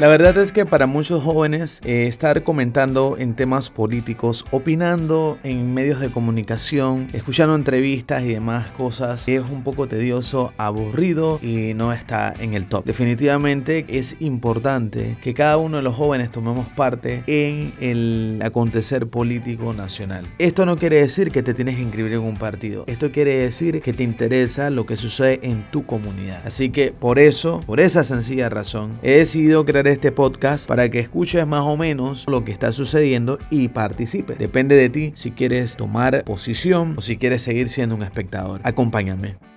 La verdad es que para muchos jóvenes eh, estar comentando en temas políticos, opinando en medios de comunicación, escuchando entrevistas y demás cosas es un poco tedioso, aburrido y no está en el top. Definitivamente es importante que cada uno de los jóvenes tomemos parte en el acontecer político nacional. Esto no quiere decir que te tienes que inscribir en un partido. Esto quiere decir que te interesa lo que sucede en tu comunidad. Así que por eso, por esa sencilla razón, he decidido crear este podcast para que escuches más o menos lo que está sucediendo y participe. Depende de ti si quieres tomar posición o si quieres seguir siendo un espectador. Acompáñame.